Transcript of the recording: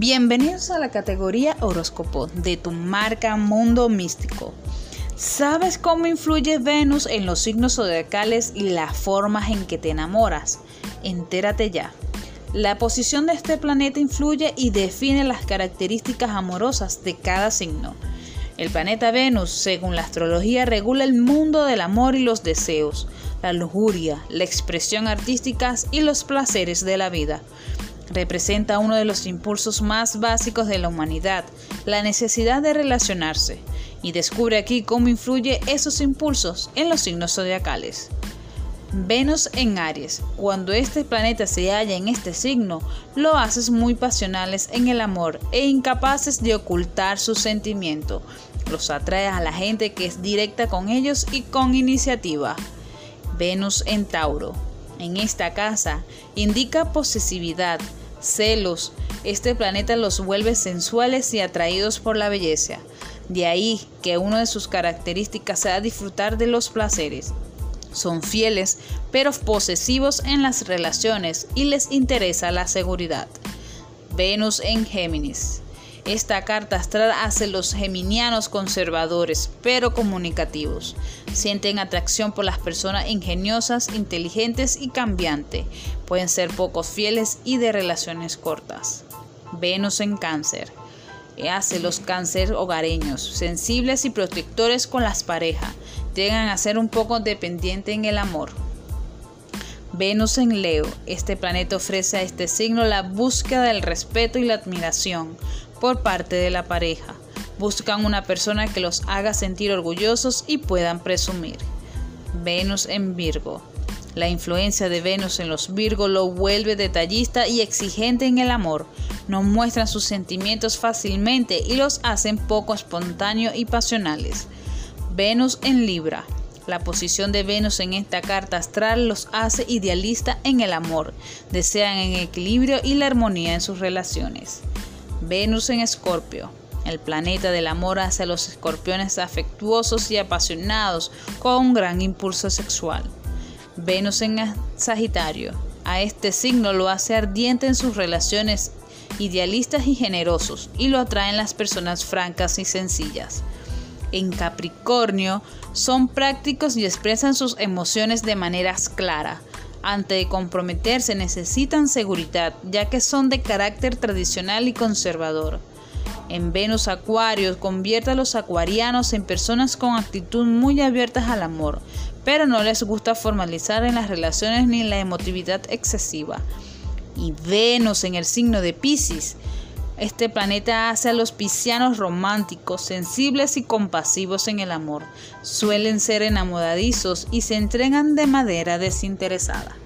Bienvenidos a la categoría horóscopo de tu marca Mundo Místico. ¿Sabes cómo influye Venus en los signos zodiacales y las formas en que te enamoras? Entérate ya. La posición de este planeta influye y define las características amorosas de cada signo. El planeta Venus, según la astrología, regula el mundo del amor y los deseos, la lujuria, la expresión artística y los placeres de la vida representa uno de los impulsos más básicos de la humanidad, la necesidad de relacionarse, y descubre aquí cómo influye esos impulsos en los signos zodiacales. Venus en Aries. Cuando este planeta se halla en este signo, lo haces muy pasionales en el amor e incapaces de ocultar su sentimiento. Los atraes a la gente que es directa con ellos y con iniciativa. Venus en Tauro. En esta casa indica posesividad, celos. Este planeta los vuelve sensuales y atraídos por la belleza. De ahí que una de sus características sea disfrutar de los placeres. Son fieles, pero posesivos en las relaciones y les interesa la seguridad. Venus en Géminis. Esta carta astral hace los geminianos conservadores, pero comunicativos. Sienten atracción por las personas ingeniosas, inteligentes y cambiantes. Pueden ser poco fieles y de relaciones cortas. Venus en cáncer. Hace los cáncer hogareños, sensibles y protectores con las parejas. Llegan a ser un poco dependientes en el amor. Venus en Leo. Este planeta ofrece a este signo la búsqueda del respeto y la admiración por parte de la pareja. Buscan una persona que los haga sentir orgullosos y puedan presumir. Venus en Virgo. La influencia de Venus en los Virgo lo vuelve detallista y exigente en el amor. No muestran sus sentimientos fácilmente y los hacen poco espontáneos y pasionales. Venus en Libra. La posición de Venus en esta carta astral los hace idealistas en el amor. Desean el equilibrio y la armonía en sus relaciones. Venus en Escorpio. El planeta del amor hace a los escorpiones afectuosos y apasionados con un gran impulso sexual. Venus en Sagitario. A este signo lo hace ardiente en sus relaciones idealistas y generosos y lo atraen las personas francas y sencillas. En Capricornio son prácticos y expresan sus emociones de manera clara ante comprometerse necesitan seguridad, ya que son de carácter tradicional y conservador. En Venus Acuario convierte a los acuarianos en personas con actitud muy abiertas al amor, pero no les gusta formalizar en las relaciones ni la emotividad excesiva. Y Venus en el signo de Pisces este planeta hace a los piscianos románticos, sensibles y compasivos en el amor. Suelen ser enamoradizos y se entregan de manera desinteresada.